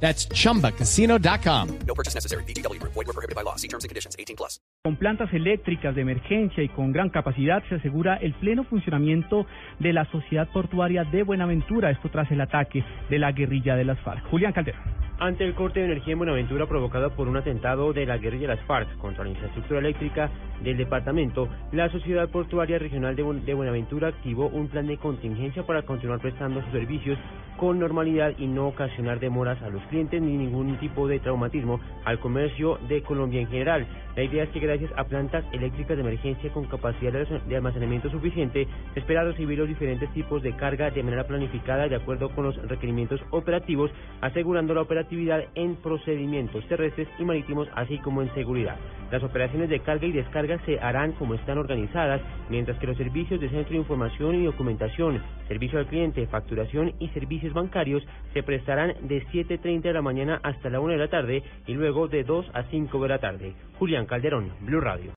That's chumbacasino.com. No purchase necessary. BGW. Void were prohibited by law. See terms and conditions. 18 plus. Con plantas eléctricas de emergencia y con gran capacidad se asegura el pleno funcionamiento de la sociedad portuaria de Buenaventura, esto tras el ataque de la guerrilla de las FARC. Julián Calderón. Ante el corte de energía en Buenaventura provocado por un atentado de la guerrilla de las FARC contra la infraestructura eléctrica del departamento, la Sociedad Portuaria Regional de, Bu- de Buenaventura activó un plan de contingencia para continuar prestando sus servicios con normalidad y no ocasionar demoras a los clientes ni ningún tipo de traumatismo al comercio de Colombia en general. La idea es que gracias a plantas eléctricas de emergencia con capacidad de almac- de almacenamiento suficiente, se espera recibir los diferentes tipos de carga de manera planificada de acuerdo con los requerimientos operativos, asegurando la operatividad en procedimientos terrestres y marítimos, así como en seguridad. Las operaciones de carga y descarga se harán como están organizadas, mientras que los servicios de centro de información y documentación, servicio al cliente, facturación y servicios bancarios se prestarán de 7.30 de la mañana hasta la 1 de la tarde y luego de 2 a 5 de la tarde. Julián Calderón, Blue Radio.